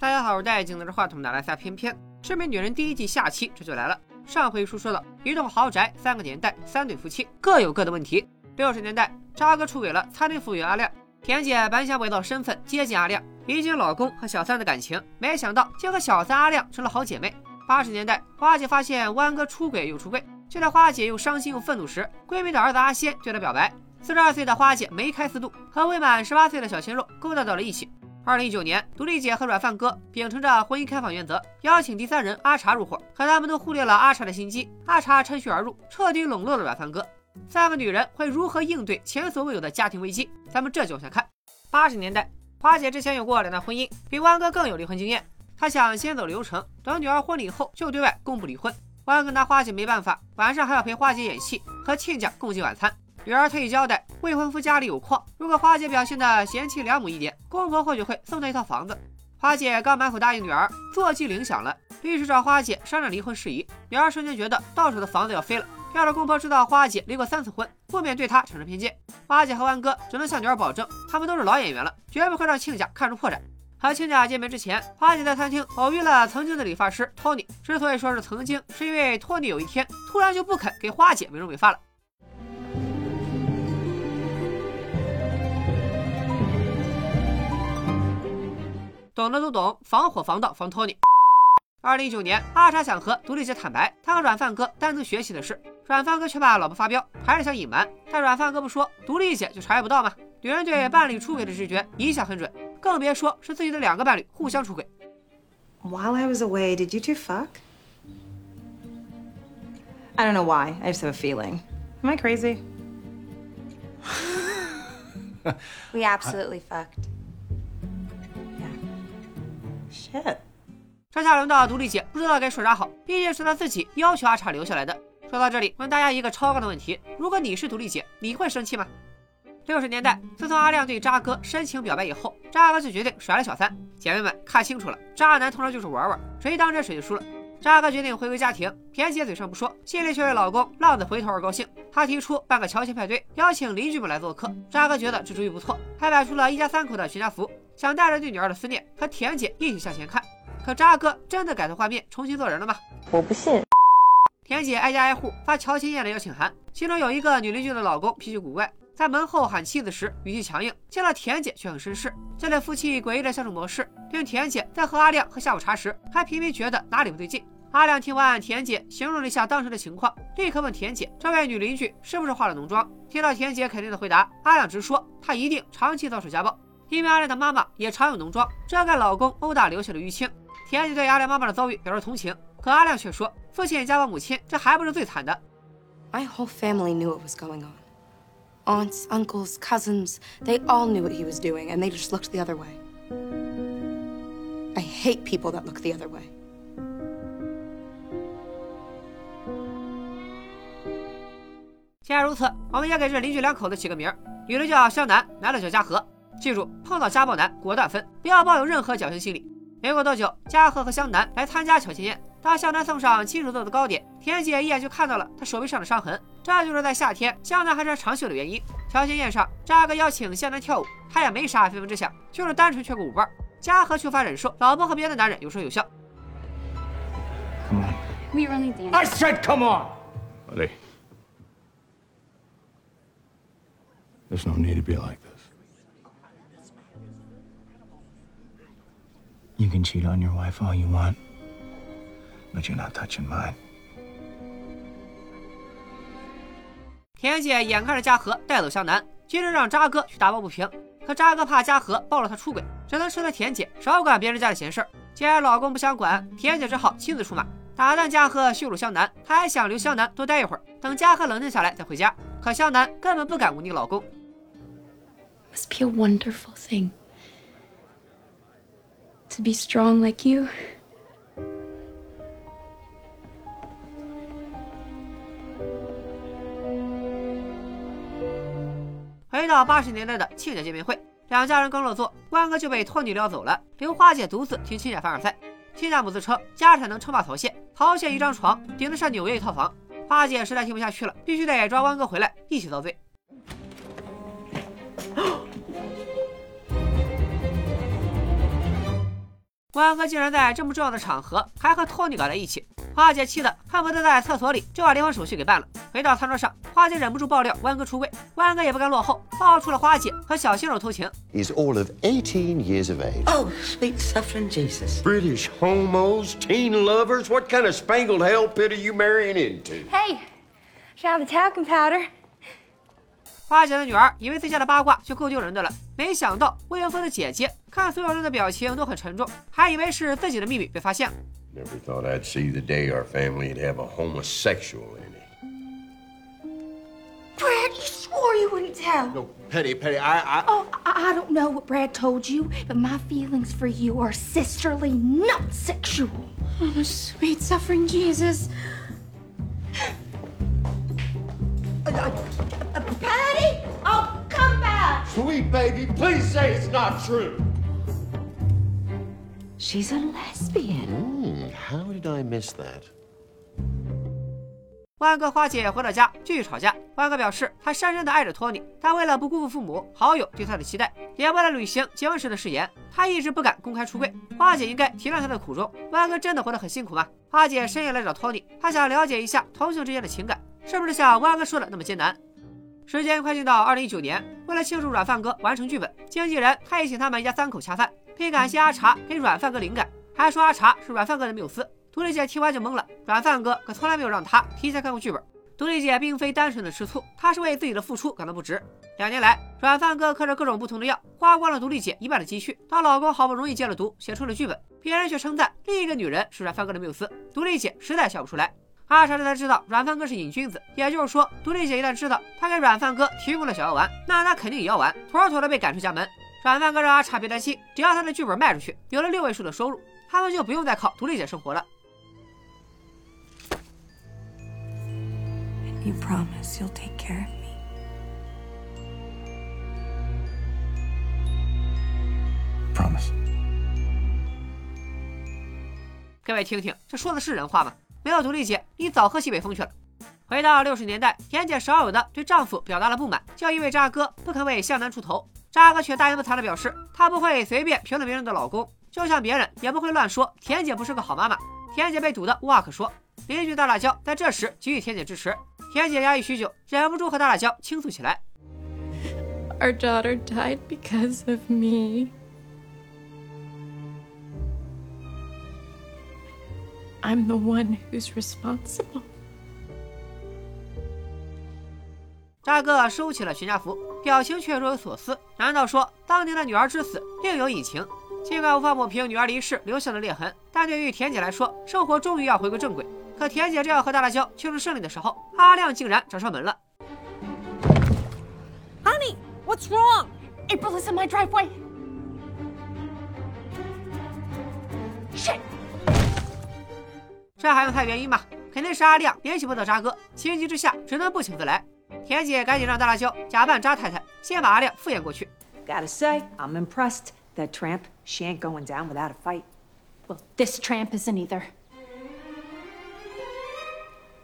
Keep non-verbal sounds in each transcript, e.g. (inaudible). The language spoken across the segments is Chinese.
大家好，我是戴眼镜拿着话筒的来撒偏偏。致命女人第一季下期这就来了。上回书说到，一栋豪宅，三个年代，三对夫妻各有各的问题。六十年代，渣哥出轨了餐厅服务员阿亮，田姐本想伪造身份接近阿亮，理解老公和小三的感情，没想到竟和小三阿亮成了好姐妹。八十年代，花姐发现弯哥出轨又出柜，就在花姐又伤心又愤怒时，闺蜜的儿子阿仙对她表白。四十二岁的花姐梅开四度，和未满十八岁的小鲜肉勾搭到了一起。二零一九年，独立姐和软饭哥秉承着婚姻开放原则，邀请第三人阿茶入伙，可他们都忽略了阿茶的心机。阿茶趁虚而入，彻底笼络了软饭哥。三个女人会如何应对前所未有的家庭危机？咱们这就往下看。八十年代，花姐之前有过两段婚姻，比弯哥更有离婚经验。她想先走流程，等女儿婚礼后就对外公布离婚。弯哥拿花姐没办法，晚上还要陪花姐演戏，和亲家共进晚餐。女儿特意交代，未婚夫家里有矿，如果花姐表现的贤妻良母一点，公婆或许会送她一套房子。花姐刚满口答应女儿，座机铃响了，律师找花姐商量离婚事宜。女儿瞬间觉得到手的房子要飞了，要让公婆知道花姐离过三次婚，不免对她产生偏见。花姐和弯哥只能向女儿保证，他们都是老演员了，绝不会让亲家看出破绽。和亲家见面之前，花姐在餐厅偶遇了曾经的理发师托尼。之所以说是曾经，是因为托尼有一天突然就不肯给花姐美容美发了。懂的都懂，防火防盗防托尼。二零一九年，阿查想和独立姐坦白他和软饭哥单独学习的事，软饭哥却怕老婆发飙，还是想隐瞒。但软饭哥不说，独立姐就察觉不到吗？女人对伴侣出轨的直觉一向很准，更别说是自己的两个伴侣互相出轨。While I was away, did you two fuck? I don't know why. I just have a feeling. Am I crazy? (laughs) we absolutely fucked. Shit. 这下轮到独立姐不知道该说啥好，毕竟是她自己要求阿茶留下来的。说到这里，问大家一个超纲的问题：如果你是独立姐，你会生气吗？六十年代，自从阿亮对渣哥深情表白以后，渣哥就决定甩了小三。姐妹们看清楚了，渣男通常就是玩玩，谁当真谁就输了。渣哥决定回归家庭，田姐嘴上不说，心里却为老公浪子回头而高兴。她提出办个乔迁派对，邀请邻居们来做客。渣哥觉得这主意不错，还摆出了一家三口的全家福。想带着对女儿的思念和田姐一起向前看，可渣哥真的改头换面重新做人了吗？我不信。田姐挨家挨户发乔迁宴的邀请函，其中有一个女邻居的老公脾气古怪，在门后喊妻子时语气强硬，见了田姐却很绅士。这对夫妻诡异的相处模式，令田姐在和阿亮喝下午茶时还频频觉得哪里不对劲。阿亮听完田姐形容了一下当时的情况，立刻问田姐这位女邻居是不是化了浓妆。听到田姐肯定的回答，阿亮直说她一定长期遭受家暴。因为阿亮的妈妈也常有浓妆，遮盖老公殴打留下的淤青。田姐对阿亮妈妈的遭遇表示同情，可阿亮却说父亲也家暴母亲，这还不是最惨的。My whole family knew what was going on. Aunts, uncles, cousins, they all knew what he was doing, and they just looked the other way. I hate people that look the other way. 既然如此，我们也给这邻居两口子起个名儿，女的叫湘南，男的叫嘉禾。记住，碰到家暴男果断分，不要抱有任何侥幸心理。没过多久，嘉禾和湘南来参加乔迁宴。当湘南送上亲手做的糕点，田姐一眼就看到了他手臂上的伤痕，这就是在夏天湘南还穿长袖的原因。乔迁宴上，扎哥邀请湘南跳舞，他也没啥非分之想，就是单纯缺个舞伴。嘉禾缺乏忍受老婆和别的男人有说有笑。Come on. We really did. I said come on. Buddy. There's no need to be like this. You can cheat on your wife all you want, but you're not touching mine. 田姐眼看着嘉禾带走湘南，接着让渣哥去打抱不平。可渣哥怕嘉禾爆了他出轨，只能斥责田姐少管别人家的闲事儿。既然老公不想管，田姐只好亲自出马，打断嘉禾羞辱湘南。她还想留湘南多待一会儿，等嘉禾冷静下来再回家。可湘南根本不敢忤逆老公。Must be a wonderful thing to be strong like you. 回到八十年代的亲家见面会，两家人刚落座，关哥就被托尼撩走了，留花姐独自听亲家凡尔赛。亲家母子称家产能称霸曹县，曹县一张床顶得上纽约一套房。花姐实在听不下去了，必须得抓关哥回来一起遭罪。(gasps) 关哥竟然在这么重要的场合还和托尼搞在一起，花姐气得恨不得在厕所里就把离婚手续给办了。回到餐桌上，花姐忍不住爆料万安哥出柜，万安哥也不甘落后，爆出了花姐和小鲜肉偷情。He's all of eighteen years of age. Oh, sweet suffering Jesus. British homos, teen lovers, what kind of spangled hell pit are you marrying into? Hey, have the talcum powder? 花姐的女儿以为自家的八卦就够丢人的了，没想到魏云峰的姐姐看所有人的表情都很沉重，还以为是自己的秘密被发现了。Never thought I'd see the day our family'd have a homosexual. Brad, you swore you wouldn't tell. No, Petty, Petty, I, I. Oh, I I don't know what Brad told you, but my feelings for you are sisterly, not sexual. Oh, sweet suffering Jesus. Uh, uh, uh, Patty, oh, come back. Sweet baby, please say it's not true. She's a lesbian. Hmm, how did I miss that? 万哥花姐回到家继续吵架。万哥表示他深深的爱着托尼，但为了不辜负父母、好友对他的期待，也为了履行结婚时的誓言，他一直不敢公开出柜。花姐应该体谅他的苦衷。万哥真的活得很辛苦吗？花姐深夜来找托尼，她想了解一下同性之间的情感，是不是像万哥说的那么艰难？时间快进到二零一九年，为了庆祝软饭哥完成剧本，经纪人特意请他们一家三口恰饭，并感谢阿茶给软饭哥灵感，还说阿茶是软饭哥的缪斯。独立姐听完就懵了，软饭哥可从来没有让她提前看过剧本。独立姐并非单纯的吃醋，她是为自己的付出感到不值。两年来，软饭哥嗑着各种不同的药，花光了独立姐一半的积蓄。当老公好不容易戒了毒，写出了剧本，别人却称赞另一个女人是软饭哥的缪斯，独立姐实在笑不出来。阿茶这才知道软饭哥是瘾君子，也就是说，独立姐一旦知道他给软饭哥提供了小药丸，那他肯定也要完，妥妥的被赶出家门。软饭哥让阿茶别担心，只要他的剧本卖出去，有了六位数的收入，他们就不用再靠独立姐生活了。You promise you'll take care of me. Promise. 各位听听，这说的是人话吗？没有独立姐，你早喝西北风去了。回到六十年代，田姐少有的对丈夫表达了不满，就因为渣哥不肯为向南出头。渣哥却大言不惭的表示，他不会随便评论别人的老公，就像别人也不会乱说田姐不是个好妈妈。田姐被堵得无话可说，邻居大辣椒在这时给予田姐支持。田姐压抑许久，忍不住和大辣椒倾诉起来。Our daughter died because of me. I'm the one who's responsible. 渣哥收起了全家福，表情却若有所思。难道说当年的女儿之死另有隐情？尽管无法抹平女儿离世留下的裂痕，但对于田姐来说，生活终于要回归正轨。可田姐正要和大辣椒庆祝胜利的时候，阿亮竟然找上门了。Honey, what's wrong? April is in my driveway. Shit. 这还用猜原因吗？肯定是阿亮联系不到渣哥，情急之下只能不请自来。田姐赶紧让大辣椒假扮渣太太，先把阿亮敷衍过去。Gotta say, I'm impressed. That tramp, she ain't going down without a fight. Well, this tramp isn't either.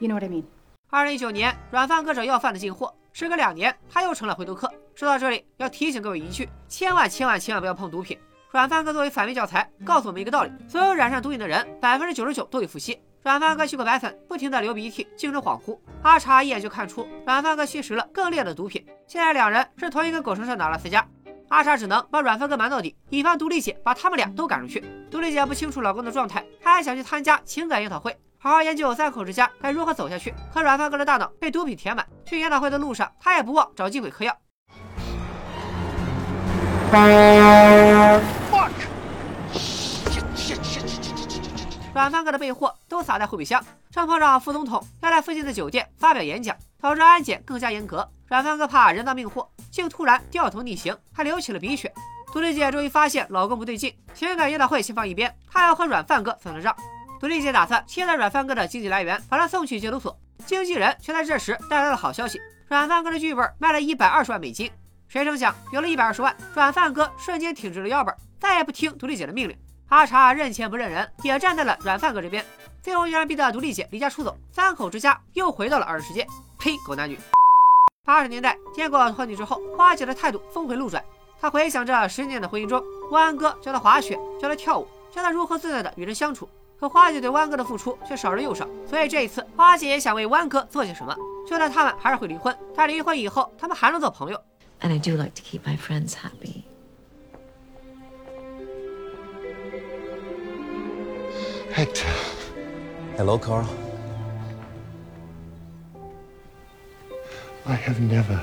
You know what I mean? 二零一九年，软饭哥找要饭的进货，时隔两年，他又成了回头客。说到这里，要提醒各位一句：千万千万千万不要碰毒品。软饭哥作为反面教材，告诉我们一个道理：所有染上毒瘾的人，百分之九十九都有伏羲。软饭哥吸过白粉，不停的流鼻涕，精神恍惚。阿茶一眼就看出软饭哥吸食了更烈的毒品。现在两人是同一个狗绳上的阿拉斯加。阿茶只能把软饭哥瞒到底，以防独立姐把他们俩都赶出去。独立姐不清楚老公的状态，她还想去参加情感研讨会，好好研究三口之家该如何走下去。可软饭哥的大脑被毒品填满，去研讨会的路上，他也不忘找机会嗑药。软饭哥的备货都撒在后备箱，正碰上副总统要在附近的酒店发表演讲，导致安检更加严格。软饭哥怕人赃并获，竟突然掉头逆行，还流起了鼻血。独立姐终于发现老公不对劲，情感研讨会先放一边，她要和软饭哥算账。独立姐打算切断软饭哥的经济来源，把他送去戒毒所。经纪人却在这时带来了好消息：软饭哥的剧本卖了一百二十万美金。谁成想，有了一百二十万，软饭哥瞬间挺直了腰板，再也不听独立姐的命令。阿茶认钱不认人，也站在了软饭哥这边，最后居然逼得独立姐离家出走，三口之家又回到了二人世界。呸，狗男女！八十年代见过托尼之后，花姐的态度峰回路转。她回想着十年的婚姻中，万安哥教她滑雪，教她跳舞，教她如何自在的与人相处。可花姐对湾哥的付出却少之又少，所以这一次花姐也想为湾哥做些什么。就算他们还是会离婚，但离婚以后他们还能做朋友。 And I do like to keep my friends happy. Hector. Hello, Carl. I have never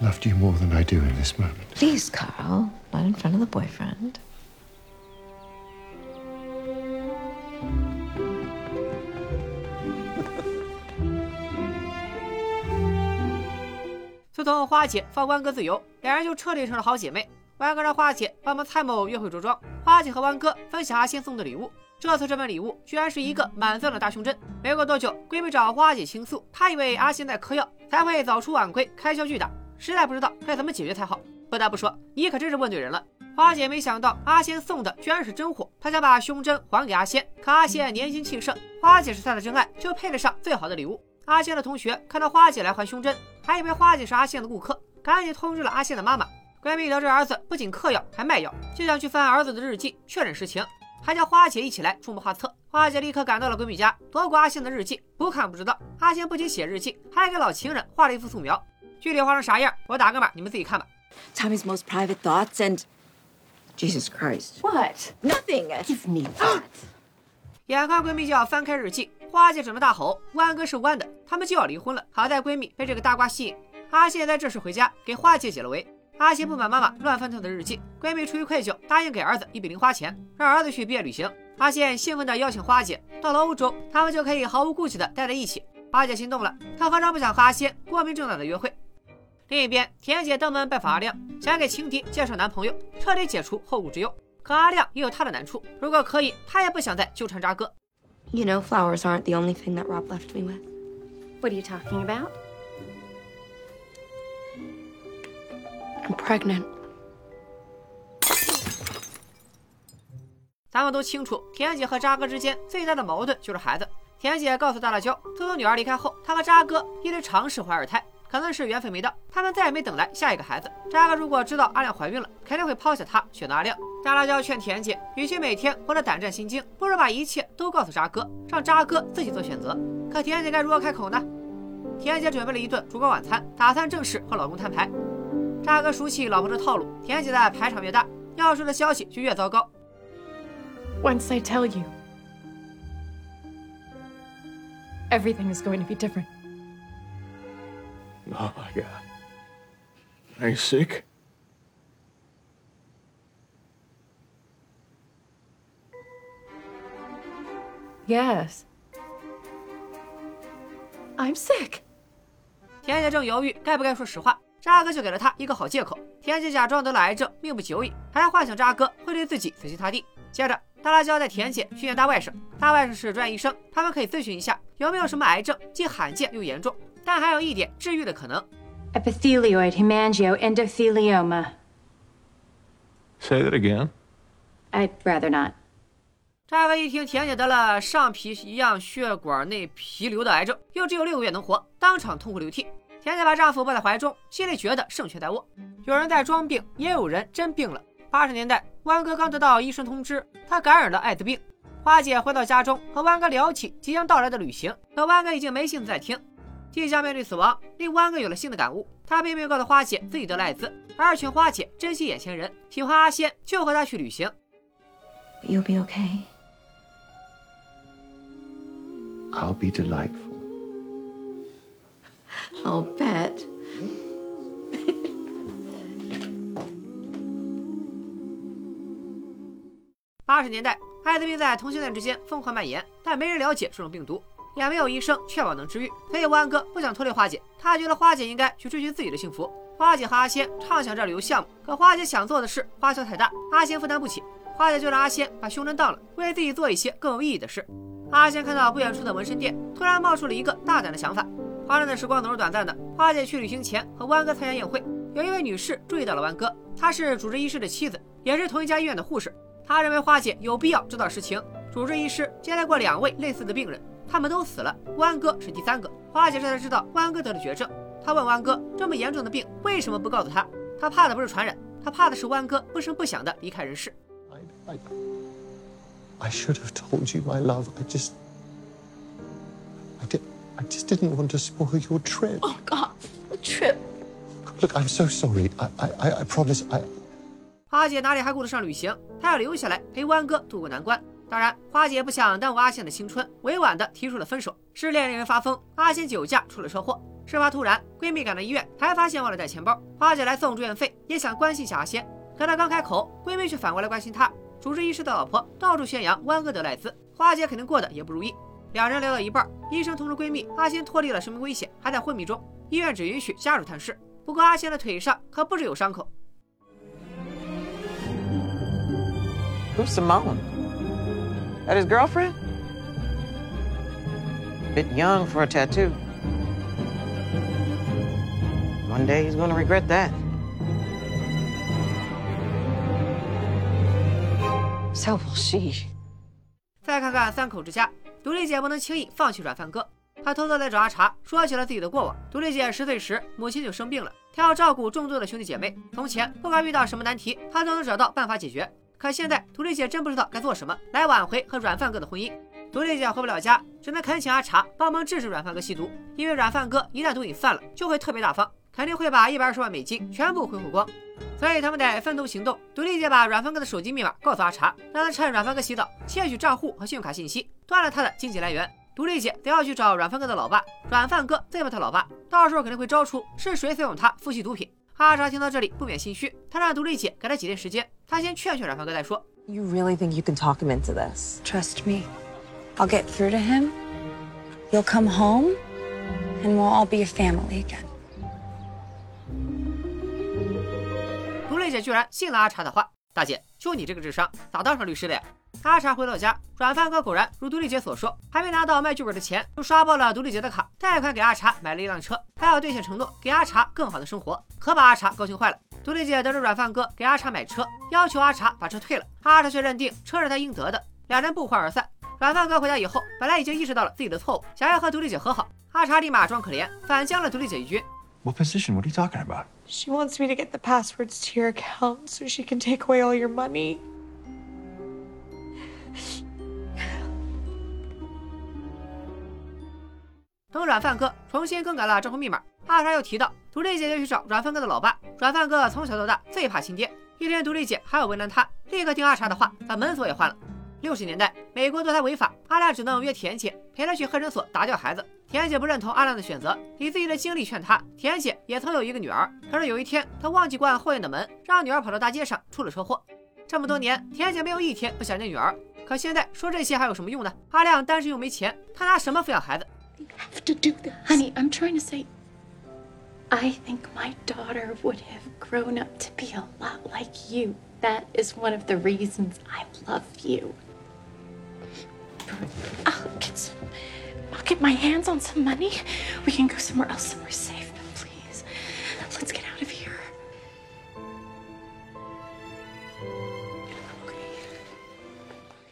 loved you more than I do in this moment. Please, Carl, not in front of the boyfriend. 自从花姐放弯哥自由，两人就彻底成了好姐妹。弯哥让花姐帮忙参谋约会着装，花姐和湾哥分享阿仙送的礼物。这次这份礼物居然是一个满钻的大胸针。没过多久，闺蜜找花姐倾诉，她以为阿仙在嗑药，才会早出晚归，开销巨大，实在不知道该怎么解决才好。不得不说，你可真是问对人了。花姐没想到阿仙送的居然是真货，她想把胸针还给阿仙，可阿仙年轻气盛，花姐是她的真爱，就配得上最好的礼物。阿仙的同学看到花姐来还胸针，还以为花姐是阿信的顾客，赶紧通知了阿信的妈妈。闺蜜得知儿子不仅嗑药还卖药，就想去翻儿子的日记确认实情，还叫花姐一起来出谋划策。花姐立刻赶到了闺蜜家，夺过阿信的日记。不看不知道，阿信不仅写日记，还给老情人画了一幅素描。具体画成啥样，我打个码，你们自己看吧。Tommy's most private thoughts and. Jesus Christ. What? Nothing. Give me that. (gasps) 眼看闺蜜就要翻开日记，花姐准备大吼：“弯哥是弯的，他们就要离婚了。”好在闺蜜被这个大瓜吸引。阿仙在这时回家给花姐解了围。阿仙不满妈妈乱翻她的日记，闺蜜出于愧疚，答应给儿子一笔零花钱，让儿子去毕业旅行。阿仙兴奋地邀请花姐到了欧洲，他们就可以毫无顾忌地待在一起。花姐心动了，她何尝不想和阿仙光明正大的约会？另一边，田姐登门拜访阿亮，想给情敌介绍男朋友，彻底解除后顾之忧。可阿亮也有他的难处，如果可以，他也不想再纠缠渣哥。You know, flowers aren't the only thing that Rob left me with. What are you talking about? I'm pregnant. 咱们都清楚，田姐和渣哥之间最大的矛盾就是孩子。田姐告诉大辣椒，自从女儿离开后，她和渣哥一直尝试怀二胎，可能是缘分没到，他们再也没等来下一个孩子。渣哥如果知道阿亮怀孕了，肯定会抛下她，选择阿亮。大辣椒劝田姐，与其每天活得胆战心惊，不如把一切都告诉渣哥，让渣哥自己做选择。可田姐该如何开口呢？田姐准备了一顿烛光晚餐，打算正式和老公摊牌。渣哥熟悉老婆的套路，田姐的排场越大，要说的消息就越糟糕。Once I tell you, everything is going to be different. Oh my god. Are you sick? Yes. I'm sick. 田姐正犹豫该不该说实话，渣哥就给了她一个好借口。田姐假装得了癌症，命不久矣，还幻想渣哥会对自己死心塌地。接着，大辣椒带田姐去见大外甥，大外甥是专业医生，他们可以咨询一下有没有什么癌症，既罕见又严重，但还有一点治愈的可能。Epithelioid hemangioendothelioma. Say that again. I'd rather not. 渣哥一听田姐得了上皮一样血管内皮瘤的癌症，又只有六个月能活，当场痛哭流涕。田姐把丈夫抱在怀中，心里觉得胜券在握。有人在装病，也有人真病了。八十年代，湾哥刚得到医生通知，他感染了艾滋病。花姐回到家中，和湾哥聊起即将到来的旅行，可湾哥已经没心思再听。即将面对死亡，令湾哥有了新的感悟。他并没有告诉花姐自己得了艾滋，而是劝花姐珍惜眼前人，喜欢阿仙就和他去旅行。You'll be ok I'll be delightful. I'll bet. 八十年代，艾滋病在同性恋之间疯狂蔓延，但没人了解这种病毒，也没有医生确保能治愈。所以弯哥不想拖累花姐，他觉得花姐应该去追寻自己的幸福。花姐和阿仙畅想着旅游项目，可花姐想做的事花销太大，阿仙负担不起。花姐就让阿仙把胸针当了，为自己做一些更有意义的事。阿仙看到不远处的纹身店，突然冒出了一个大胆的想法。欢乐的时光总是短暂的，花姐去旅行前和弯哥参加宴会，有一位女士注意到了弯哥，她是主治医师的妻子，也是同一家医院的护士。他认为花姐有必要知道实情。主治医师接待过两位类似的病人，他们都死了，弯哥是第三个。花姐这才知道弯哥得了绝症。她问弯哥，这么严重的病为什么不告诉他？他怕的不是传染，他怕的是弯哥不声不响的离开人世。I should have told you, my love. I just. I did. I just didn't want to spoil your trip. Oh, God. Trip. Look, I'm so sorry. I, I, I, promise. I. 花姐哪里还顾得上旅行？她要留下来陪湾哥渡过难关。当然，花姐不想耽误阿仙的青春，委婉的提出了分手。失恋令人发疯，阿仙酒驾出了车祸。事发突然，闺蜜赶到医院，才发现忘了带钱包。花姐来送住院费，也想关心一下阿仙。可她刚开口，闺蜜却反过来关心她。主治医师的老婆到处宣扬湾哥得艾滋，花姐肯定过得也不如意。两人聊到一半，医生通知闺蜜阿仙脱离了生命危险，还在昏迷中，医院只允许家属探视。不过阿仙的腿上可不止有伤口。Who's Simone? That his girlfriend? Bit young for a tattoo. One day he's gonna regret that. So will she. 再看看三口之家，独立姐不能轻易放弃软饭哥，她偷偷来找阿茶，说起了自己的过往。独立姐十岁时，母亲就生病了，她要照顾众多的兄弟姐妹。从前不管遇到什么难题，她都能找到办法解决。可现在，独立姐真不知道该做什么来挽回和软饭哥的婚姻。独立姐回不了家，只能恳请阿茶帮忙制止软饭哥吸毒，因为软饭哥一旦毒瘾犯了，就会特别大方，肯定会把一百二十万美金全部挥霍光。所以他们得分头行动。独立姐把软饭哥的手机密码告诉阿茶，让他趁软饭哥洗澡窃取账户和信用卡信息，断了他的经济来源。独立姐则要去找软饭哥的老爸，软饭哥最怕他老爸，到时候肯定会招出是谁怂恿他复吸毒品。阿茶听到这里不免心虚，他让独立姐给他几天时间，他先劝劝软饭哥再说。You really think you can talk him into this? Trust me. I'll get through to him. You'll come home, and we'll all be a family again. 独立姐居然信了阿茶的话，大姐，就你这个智商，咋当上律师的呀？阿茶回到家，软饭哥果然如独立姐所说，还没拿到卖剧本的钱，就刷爆了独立姐的卡，贷款给阿茶买了一辆车，还要兑现承诺，给阿茶更好的生活，可把阿茶高兴坏了。独立姐得知软饭哥给阿茶买车，要求阿茶把车退了，阿茶却认定车是他应得的，两人不欢而散。软饭哥回家以后，本来已经意识到了自己的错误，想要和独立姐和好，阿茶立马装可怜，反将了独立姐一军。What position? What are you talking about? She wants me to get the passwords to your account so she can take away all your money. 等软饭哥重新更改了账户密码，阿茶又提到独立姐就去找软饭哥的老爸。软饭哥从小到大最怕亲爹，一天独立姐还要为难他，立刻听阿茶的话，把门锁也换了。六十年代，美国堕胎违法，阿亮只能约田姐陪他去黑诊所打掉孩子。田姐不认同阿亮的选择，以自己的经历劝他。田姐也曾有一个女儿，可是有一天她忘记关后院的门，让女儿跑到大街上出了车祸。这么多年，田姐没有一天不想念女儿。可现在说这些还有什么用呢？阿亮单身又没钱，他拿什么抚养孩子？？Honey, I'm trying to say. I think my daughter would have grown up to be a lot like you. That is one of the reasons I love you. I'll get some. I'll get my hands on some money. We can go somewhere else, somewhere safe. But please, let's get out of here.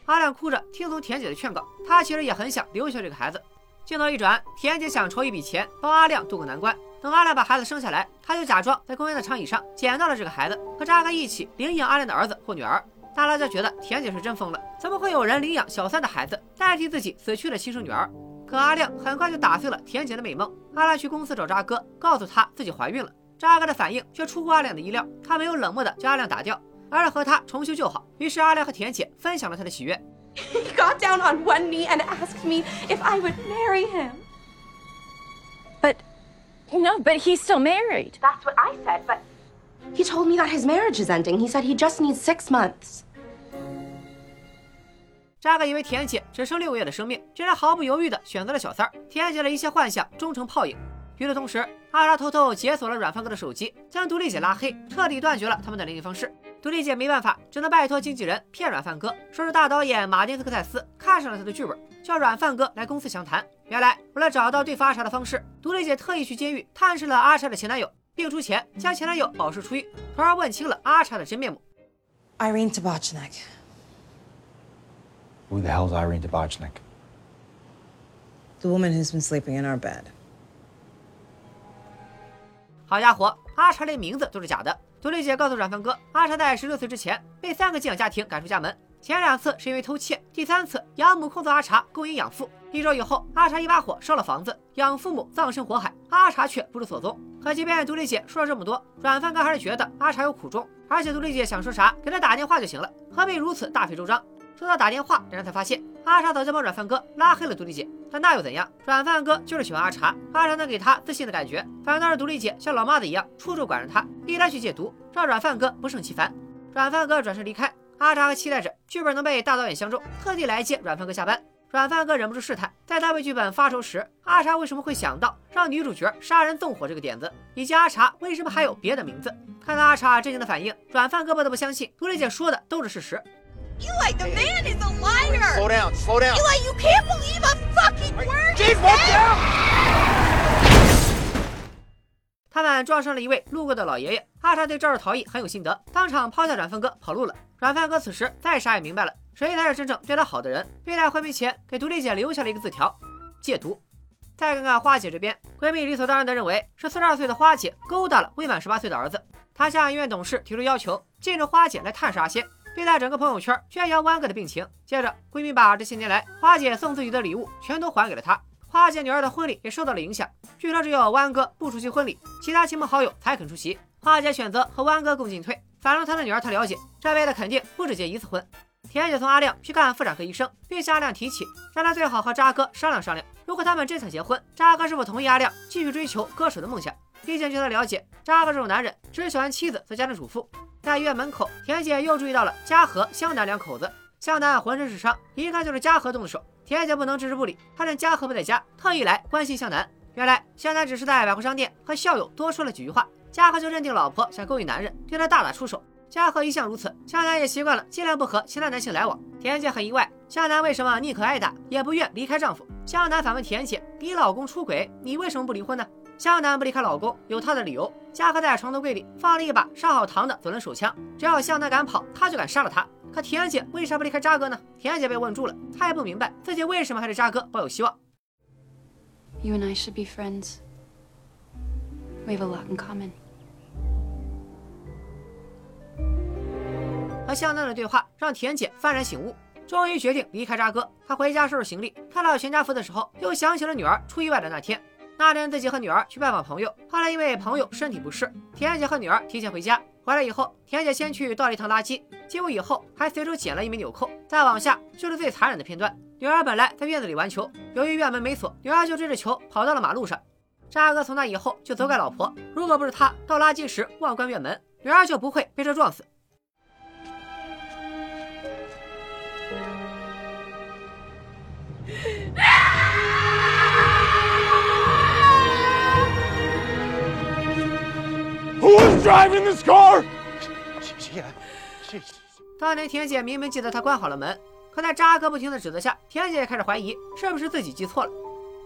阿亮哭着听从田姐的劝告，他其实也很想留下这个孩子。镜头一转，田姐想筹一笔钱帮阿亮渡过难关。等阿亮把孩子生下来，他就假装在公园的长椅上捡到了这个孩子，和扎克一起领养阿亮的儿子或女儿。大家觉得田姐是真疯了，怎么会有人领养小三的孩子，代替自己死去的亲生女儿？可阿亮很快就打碎了田姐的美梦。阿拉去公司找扎哥，告诉他自己怀孕了。扎哥的反应却出乎阿亮的意料，他没有冷漠的将阿亮打掉，而是和他重修旧好。于是阿亮和田姐分享了他的喜悦。He got down on one knee and asked me if I would marry him. But, no, but he's still married. That's what I said, but He told me that his marriage is ending. He said he just needs six months. 扎克以为田姐只剩六个月的生命，居然毫不犹豫地选择了小三儿。田姐的一切幻想终成泡影。与此同时，阿拉偷偷解锁了软饭哥的手机，将独立姐拉黑，彻底断绝了他们的联系方式。独立姐没办法，只能拜托经纪人骗软饭哥，说是大导演马丁斯科塞斯看上了他的剧本，叫软饭哥来公司详谈。原来，为了找到对付阿查的方式，独立姐特意去监狱探视了阿查的前男友，并出钱将前男友保释出狱，从而问清了阿查的真面目。Irene Tabochnik. Who the hell's Irene Debojnik? The woman who's been sleeping in our bed. 好家伙，阿查连名字都是假的。独立姐告诉软饭哥，阿查在十六岁之前被三个寄养家庭赶出家门，前两次是因为偷窃，第三次养母控诉阿茶勾引养父。一周以后，阿茶一把火烧了房子，养父母葬身火海，阿茶却不知所踪。可即便独立姐说了这么多，软饭哥还是觉得阿茶有苦衷，而且独立姐想说啥，给他打电话就行了，何必如此大费周章？直到打电话，两人才发现阿茶早就帮软饭哥拉黑了独立姐。但那又怎样？软饭哥就是喜欢阿茶，阿茶能给他自信的感觉，反倒是独立姐像老妈子一样处处管着他，逼他去戒毒，让软饭哥不胜其烦。软饭哥转身离开，阿茶还期待着剧本能被大导演相中，特地来接软饭哥下班。软饭哥忍不住试探，在他为剧本发愁时，阿茶为什么会想到让女主角杀人？纵火这个点子，以及阿茶为什么还有别的名字？看到阿茶震惊的反应，软饭哥不得不相信独立姐说的都是事实。Eli, the man is a liar! Slow down, slow down. Eli, you can't believe a fucking word said! out! 他们撞上了一位路过的老爷爷，阿茶对肇事逃逸很有心得，当场抛下软饭哥跑路了。软饭哥此时再傻也明白了，谁才是真正对他好的人。并在昏迷前给独立姐留下了一个字条：戒毒。再看看花姐这边，闺蜜理所当然的认为是四十二岁的花姐勾搭了未满十八岁的儿子。她向医院董事提出要求，禁止花姐来探视阿仙，并在整个朋友圈宣扬湾哥的病情。接着，闺蜜把这些年来花姐送自己的礼物全都还给了她。花姐女儿的婚礼也受到了影响，据说只有湾哥不出席婚礼，其他亲朋好友才肯出席。花姐选择和湾哥共进退，反正她的女儿她了解，这辈子肯定不止结一次婚。田姐送阿亮去看妇产科医生，并向阿亮提起，让他最好和渣哥商量商量，如果他们真想结婚，渣哥是否同意阿亮继续追求歌手的梦想。毕竟据他了解，渣哥这种男人只喜欢妻子做家庭主妇。在医院门口，田姐又注意到了嘉禾、湘南两口子。湘南浑身是伤，一看就是嘉禾动的手。田姐不能置之不理，她趁嘉禾不在家，特意来关心湘南。原来湘南只是在百货商店和校友多说了几句话，嘉禾就认定老婆想勾引男人，对他大打出手。嘉禾一向如此，湘南也习惯了，尽量不和其他男性来往。田姐很意外，湘南为什么宁可挨打也不愿离开丈夫？湘南反问田姐：“你老公出轨，你为什么不离婚呢？”湘南不离开老公有他的理由。嘉禾在床头柜里放了一把上好膛的左轮手枪，只要湘南敢跑，他就敢杀了他。可田姐为啥不离开渣哥呢？田姐被问住了，她也不明白自己为什么还对渣哥抱有希望。You and I should be friends. We have a lot in common. 和湘南的对话让田姐幡然醒悟，终于决定离开渣哥。她回家收拾行李，看到全家福的时候，又想起了女儿出意外的那天。那天自己和女儿去拜访朋友，后来因为朋友身体不适，田姐和女儿提前回家。回来以后，田姐先去倒了一趟垃圾，进屋以后还随手捡了一枚纽扣。再往下就是最残忍的片段：女儿本来在院子里玩球，由于院门没锁，女儿就追着球跑到了马路上。渣哥从那以后就责怪老婆，如果不是他倒垃圾时忘关院门，女儿就不会被车撞死。Driving this car. 当年田姐明明记得他关好了门，可在渣哥不停的指责下，田姐也开始怀疑是不是自己记错了。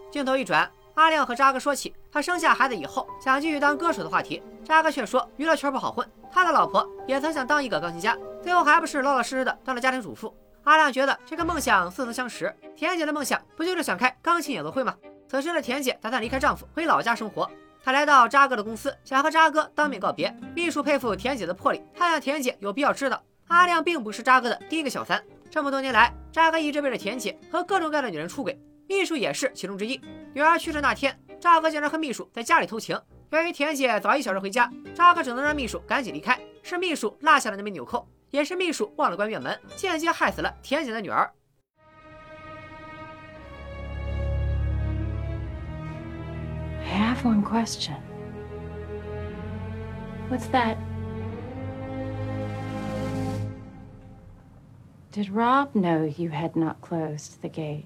镜头一转，阿亮和渣哥说起他生下孩子以后想继续当歌手的话题，渣哥却说娱乐圈不好混，他的老婆也曾想当一个钢琴家，最后还不是老老实实的当了家庭主妇。阿亮觉得这个梦想似曾相识，田姐的梦想不就是想开钢琴演奏会吗？此时的田姐打算离开丈夫回老家生活。她来到渣哥的公司，想和渣哥当面告别。秘书佩服田姐的魄力，他让田姐有必要知道，阿亮并不是渣哥的第一个小三。这么多年来，渣哥一直背着田姐和各种各样的女人出轨，秘书也是其中之一。女儿去世那天，渣哥竟然和秘书在家里偷情。由于田姐早一小时回家，渣哥只能让秘书赶紧离开。是秘书落下了那枚纽扣，也是秘书忘了关院门，间接害死了田姐的女儿。I have one question. What's that? Did Rob know you had not closed the gate?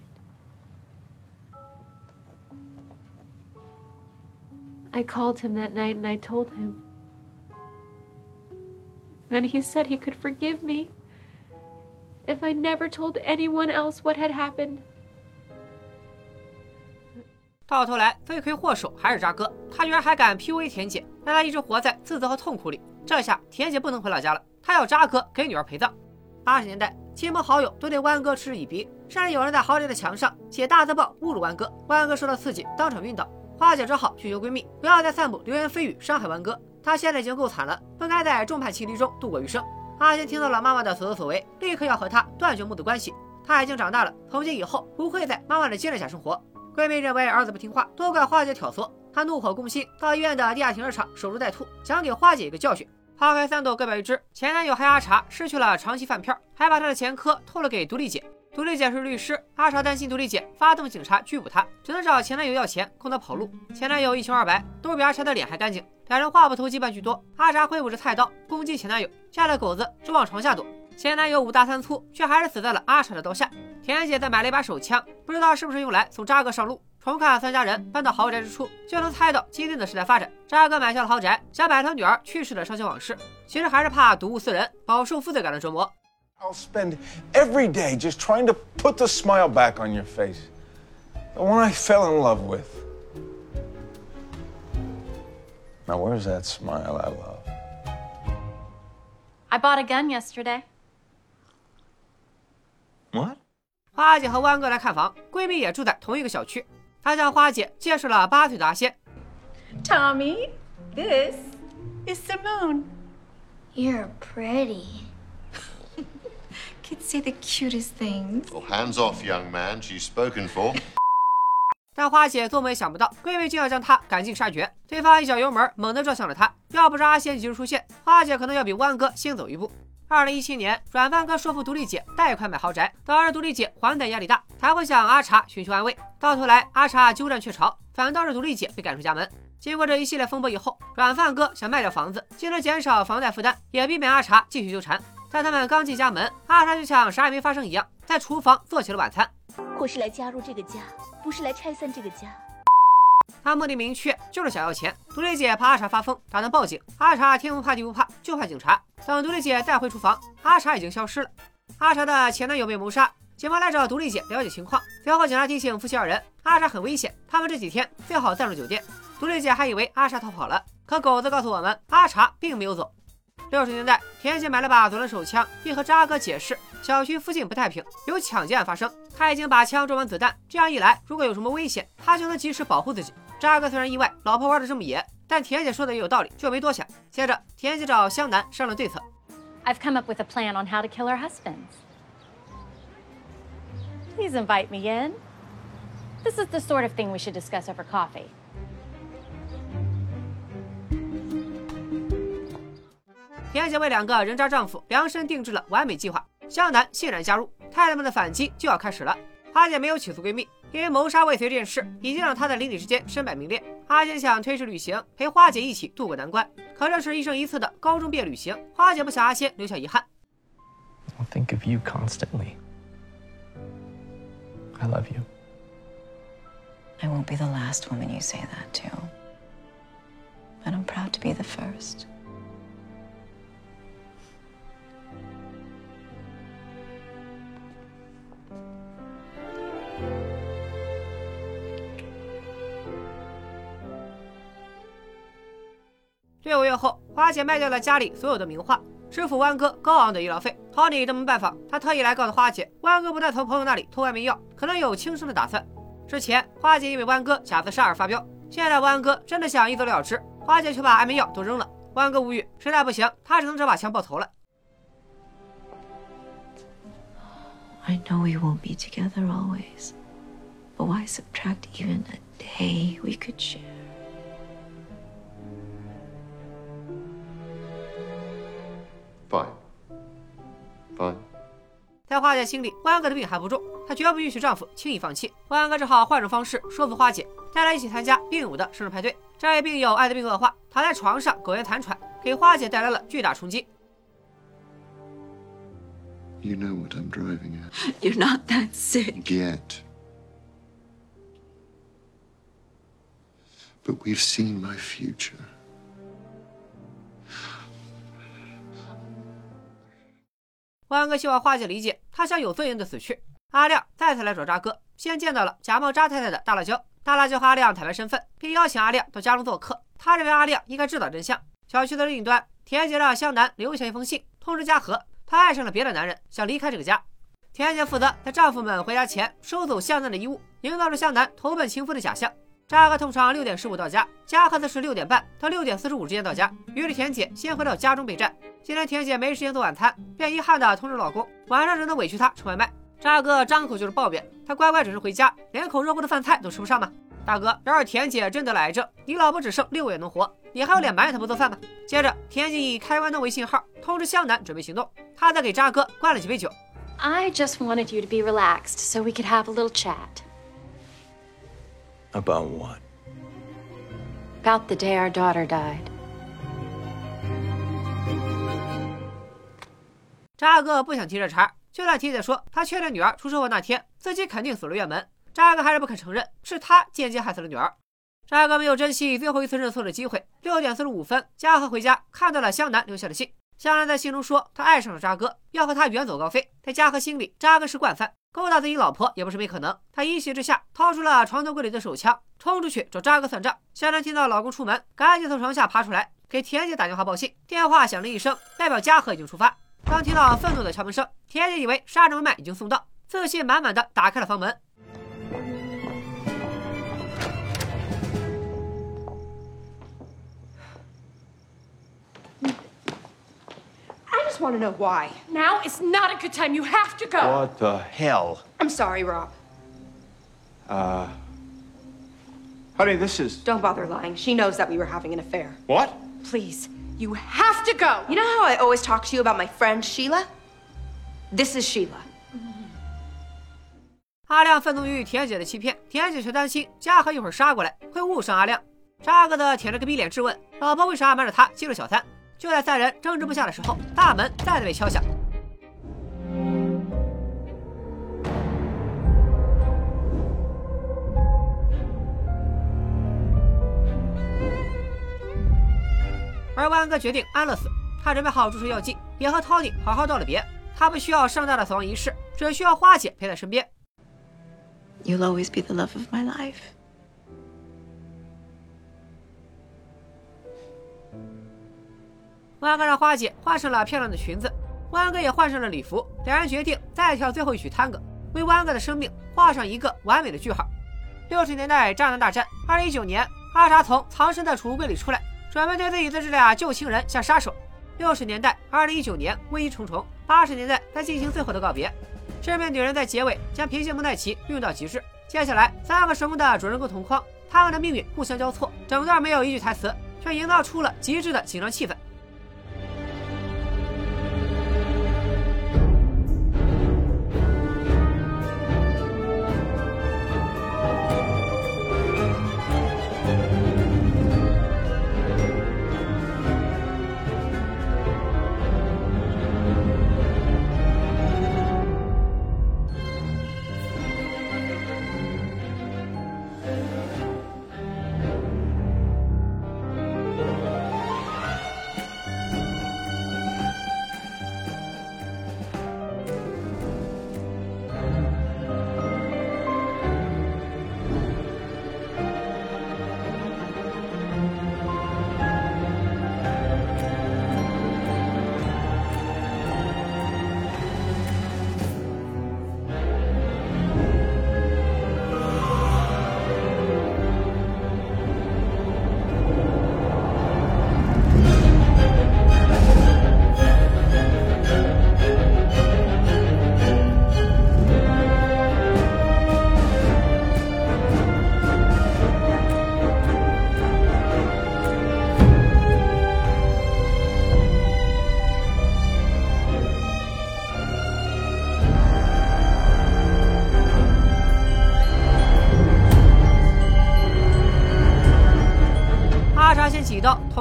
I called him that night and I told him. And he said he could forgive me if I never told anyone else what had happened. 到头来，罪魁祸首还是渣哥，他居然还敢 PUA 田姐，让她一直活在自责和痛苦里。这下田姐不能回老家了，她要渣哥给女儿陪葬。八十年代，亲朋好友都对湾哥嗤之以鼻，甚至有人在豪宅的墙上写大字报侮辱湾哥。湾哥受到刺激，当场晕倒。花姐只好去求闺蜜，不要再散布流言蜚语，伤害湾哥。她现在已经够惨了，不该在众叛亲离中度过余生。阿仙听到了妈妈的所作所为，立刻要和她断绝母子关系。她已经长大了，从今以后不会在妈妈的监视下生活。闺蜜认为儿子不听话，都怪花姐挑唆，她怒火攻心，到医院的地下停车场守株待兔，想给花姐一个教训。抛开三朵各表一枝，前男友害阿茶失去了长期饭票，还把他的前科透露给独立姐。独立姐是律师，阿茶担心独立姐发动警察拘捕她，只能找前男友要钱供她跑路。前男友一穷二白，都比阿茶的脸还干净。两人话不投机半句多，阿茶挥舞着菜刀攻击前男友，吓得狗子直往床下躲。前男友五大三粗，却还是死在了阿茶的刀下。田姐再买了一把手枪，不知道是不是用来送渣哥上路。重看三家人搬到豪宅之初，就能猜到今天的时代发展。渣哥买下了豪宅，想摆脱女儿去世的伤心往事，其实还是怕睹物思人，饱受负罪感的折磨。I'll spend every day just trying to put the smile back on your face. The one I fell in love with. Now, where's that smile I love? I bought a gun yesterday. What? 花姐和湾哥来看房，闺蜜也住在同一个小区。她向花姐介绍了八岁的阿仙。Tommy, this is Simone. You're pretty. Kids say the cutest things. Well, hands off, young man. She's spoken for. 但花姐做梦也想不到，闺蜜竟要将她赶尽杀绝。对方一脚油门猛地撞向了她，要不是阿仙及时出现，花姐可能要比湾哥先走一步。二零一七年，软饭哥说服独立姐贷款买豪宅，导致独立姐还贷压力大，才会向阿茶寻求安慰。到头来，阿茶鸠占鹊巢，反倒是独立姐被赶出家门。经过这一系列风波以后，软饭哥想卖掉房子，既能减少房贷负担，也避免阿茶继续纠缠。但他们刚进家门，阿茶就像啥也没发生一样，在厨房做起了晚餐。我是来加入这个家，不是来拆散这个家。他目的明确，就是想要钱。独立姐怕阿茶发疯，打算报警。阿茶天不怕地不怕，就怕警察。等独立姐带回厨房，阿茶已经消失了。阿茶的前男友被谋杀，警方来找独立姐了解情况。随后警察提醒夫妻二人，阿茶很危险，他们这几天最好暂住酒店。独立姐还以为阿茶逃跑了，可狗子告诉我们，阿茶并没有走。六十年代，田姐买了把左轮手枪，并和渣哥解释，小区附近不太平，有抢劫案发生。他已经把枪装满子弹，这样一来，如果有什么危险，他就能及时保护自己。渣哥虽然意外，老婆玩的这么野，但田姐说的也有道理，就没多想。接着，田姐找湘南商量对策。I've come up with a plan on how to kill her husbands. Please invite me in. This is the sort of thing we should discuss over coffee. 田姐为两个人渣丈夫量身定制了完美计划，湘南欣然加入，太太们的反击就要开始了。花姐没有起诉闺蜜，因为谋杀未遂这件事已经让她在邻里之间身败名裂。阿仙想推迟旅行，陪花姐一起渡过难关，可这是一生一次的高中毕业旅行，花姐不想阿仙留下遗憾。I'll think of you constantly. I love you. I won't be the last woman you say that to. But I'm proud to be the first. 六个月后，花姐卖掉了家里所有的名画，支付湾哥高昂的医疗费。托尼登门拜访，他特意来告诉花姐，湾哥不但从朋友那里偷安眠药，可能有轻生的打算。之前花姐因为湾哥假自杀而发飙，现在湾哥真的想一走了之，花姐却把安眠药都扔了。湾哥无语，实在不行，他只能这把枪爆头了。I know we won't be together always. But why subtract even a day we could share? Fine. Fine. 在花姐心里，湾哥的病还不重，她绝不允许丈夫轻易放弃。湾哥只好换种方式说服花姐，带她一起参加病友的生日派对。这位病友艾滋病恶化，躺在床上苟延残喘，给花姐带来了巨大冲击。You know what I'm driving at. You're not that sick. Yet. But we've seen my future. 万哥希望花姐理解，他想有尊严的死去。阿亮再次来找渣哥，先见到了假冒渣太太的大辣椒。大辣椒和阿亮坦白身份，并邀请阿亮到家中做客。他认为阿亮应该知道真相。小区的另一端，田姐让向南留下一封信，通知嘉禾，她爱上了别的男人，想离开这个家。田姐负责在丈夫们回家前收走向南的衣物，营造出向南投奔情夫的假象。渣哥通常六点十五到家，嘉禾则是六点半到六点四十五之间到家。于是田姐先回到家中备战。今天田姐没时间做晚餐，便遗憾地通知老公，晚上只能委屈他吃外卖。渣哥张口就是抱怨，他乖乖准时回家，连口热乎的饭菜都吃不上吗？大哥，要是田姐真得了癌症，你老婆只剩六个月能活，你还有脸埋怨她不做饭吗？接着，田姐以开关灯为信号，通知湘南准备行动。他再给渣哥灌了几杯酒。I just wanted you to be relaxed so we could have a little chat About what? about the day our daughter died. 渣哥不想提这茬，就算提姐说他确认女儿出车祸那天自己肯定锁了院门，渣哥还是不肯承认是他间接害死了女儿。渣哥没有珍惜最后一次认错的机会。六点四十五分，嘉禾回家看到了湘南留下的信。湘南在信中说他爱上了渣哥，要和他远走高飞。在嘉禾心里，渣哥是惯犯，勾搭自己老婆也不是没可能。他一气之下掏出了床头柜里的手枪，冲出去找渣哥算账。香兰听到老公出门，赶紧从床下爬出来，给田姐打电话报信。电话响了一声，代表嘉禾已经出发。当听到愤怒的敲门声，田姐以为杀人外卖已经送到，自信满满的打开了房门。I just want to know why. Now is not a good time. You have to go. What the hell? I'm sorry, Rob. Uh. Honey, this is. Don't bother lying. She knows that we were having an affair. What? Please, you have to go. You know how I always talk to you about my friend Sheila? This is Sheila. (laughs) 阿亮愤怒于田姐的欺骗，田姐却担心嘉禾一会儿杀过来会误伤阿亮。渣哥的舔着个逼脸质问老婆为啥瞒着他接了小三。 就在三人争执不下的时候，大门再次被敲响。而万哥决定安乐死，他准备好注射药剂，也和 Tony 好好道了别。他不需要盛大的死亡仪式，只需要花姐陪在身边。You'll always be the love of my life. 万哥让花姐换上了漂亮的裙子，万哥也换上了礼服，两人决定再跳最后一曲探戈，为万哥的生命画上一个完美的句号。六十年代渣男大战，二零一九年，阿查从藏身的储物柜里出来，准备对自己的这俩旧情人下杀手。六十年代，二零一九年，危机重重；八十年代，在进行最后的告别。这名女人在结尾将平行蒙太奇运用到极致。接下来，三个神木的主人公同框，他们的命运互相交错，整段没有一句台词，却营造出了极致的紧张气氛。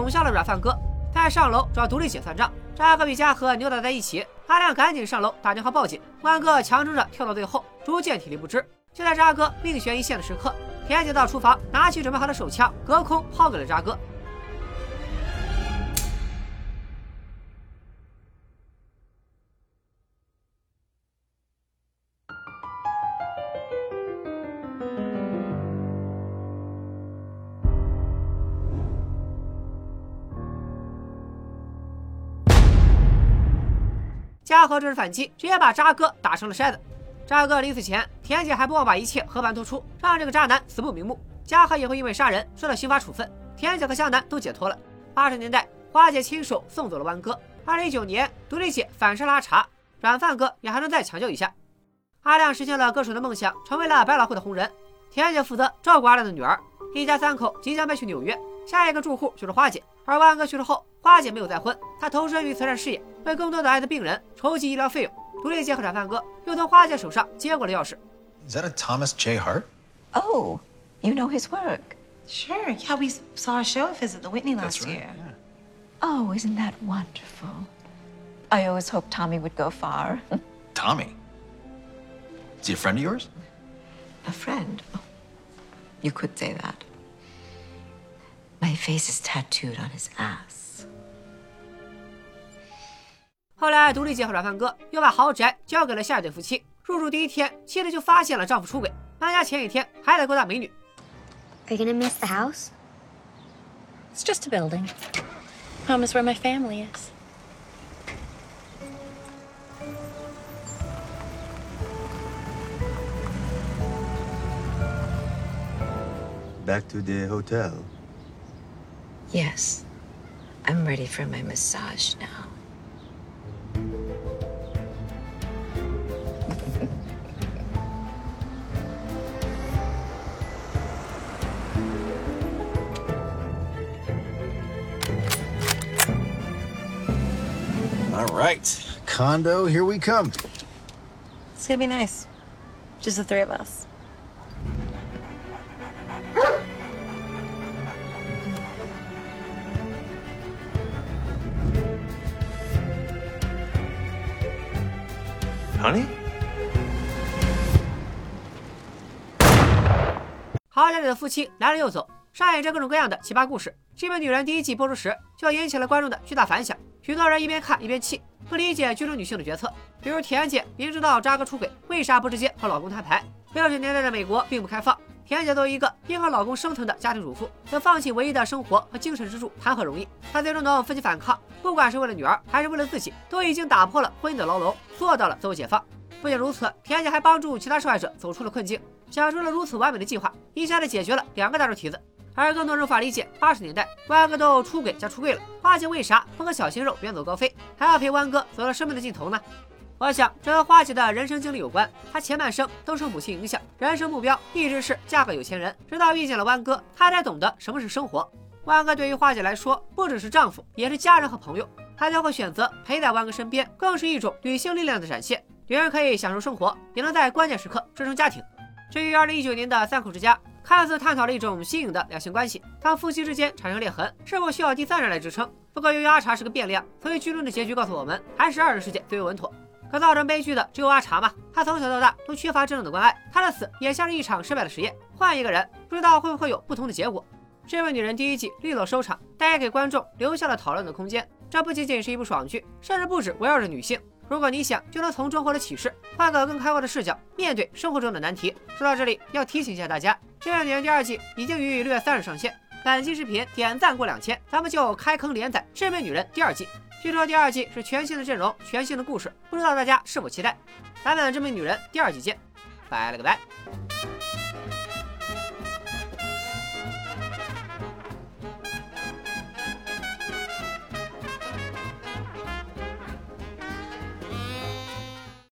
捅向了软饭哥，再上楼找独立姐算账。渣哥与嘉和扭打在一起，阿亮赶紧上楼打电话报警。万哥强撑着跳到最后，逐渐体力不支。就在渣哥命悬一线的时刻，田姐到厨房拿起准备好的手枪，隔空抛给了渣哥。嘉禾这是反击，直接把渣哥打成了筛子。渣哥临死前，田姐还不忘把一切和盘托出，让这个渣男死不瞑目。嘉禾也会因为杀人受到刑罚处分。田姐和湘南都解脱了。八十年代，花姐亲手送走了湾哥。二零一九年，独立姐反杀拉茶，软饭哥也还能再抢救一下。阿亮实现了歌手的梦想，成为了百老汇的红人。田姐负责照顾阿亮的女儿，一家三口即将搬去纽约。下一个住户就是花姐。而湾哥去世后，花姐没有再婚，她投身于慈善事业，为更多的爱的病人筹集医疗费用。独立姐和软饭哥又从花姐手上接过了钥匙。Is that a Thomas J. Hart? Oh, you know his work. Sure. Yeah, we saw a show of his at the Whitney last That's right, year. Oh, isn't that wonderful? I always hoped Tommy would go far. (laughs) Tommy. Is he a friend of yours? A friend? Oh, you could say that. My face is tattooed on his ass. 后来，独立姐和软饭哥又把豪宅交给了下一对夫妻。入住第一天，妻子就发现了丈夫出轨，搬家前一天还得勾搭美女。 Are you gonna miss the house? It's just a building. Home is where my family is. Back to the hotel. Yes. I'm ready for my massage now. All right. Condo, here we come. It's gonna be nice. Just the three of us. 里的夫妻来了又走，上演着各种各样的奇葩故事。《这本女人》第一季播出时就引起了观众的巨大反响，许多人一边看一边气，不理解剧中女性的决策。比如田姐明知道渣哥出轨，为啥不直接和老公摊牌？六十年代的美国并不开放，田姐作为一个因和老公生存的家庭主妇，要放弃唯一的生活和精神支柱，谈何容易？她最终能奋起反抗，不管是为了女儿还是为了自己，都已经打破了婚姻的牢笼，做到了自我解放。不仅如此，田姐还帮助其他受害者走出了困境，想出了如此完美的计划，一下子解决了两个大猪蹄子。而更多人无法理解，八十年代湾哥都出轨加出柜了，花姐为啥不和小鲜肉远走高飞，还要陪湾哥走到生命的尽头呢？我想这和花姐的人生经历有关。她前半生都受母亲影响，人生目标一直是嫁个有钱人。直到遇见了湾哥，她才懂得什么是生活。湾哥对于花姐来说，不只是丈夫，也是家人和朋友。她将会选择陪在湾哥身边，更是一种女性力量的展现。女人可以享受生活，也能在关键时刻支撑家庭。至于二零一九年的三口之家，看似探讨了一种新颖的两性关系，当夫妻之间产生裂痕，是否需要第三人来支撑？不过由于阿茶是个变量，所以剧中的结局告诉我们，还是二人世界最为稳妥。可造成悲剧的只有阿茶吗？他从小到大都缺乏真正的关爱，他的死也像是一场失败的实验。换一个人，不知道会不会有不同的结果。这位女人第一季利落收场，但也给观众留下了讨论的空间。这不仅仅是一部爽剧，甚至不止围绕着女性。如果你想，就能从中获得启示，换个更开阔的视角面对生活中的难题。说到这里，要提醒一下大家，《致命女人》第二季已经于六月三日上线。本期视频点赞过两千，咱们就开坑连载《致命女人》第二季。据说第二季是全新的阵容，全新的故事，不知道大家是否期待？咱们《致命女人》第二季见，拜了个拜。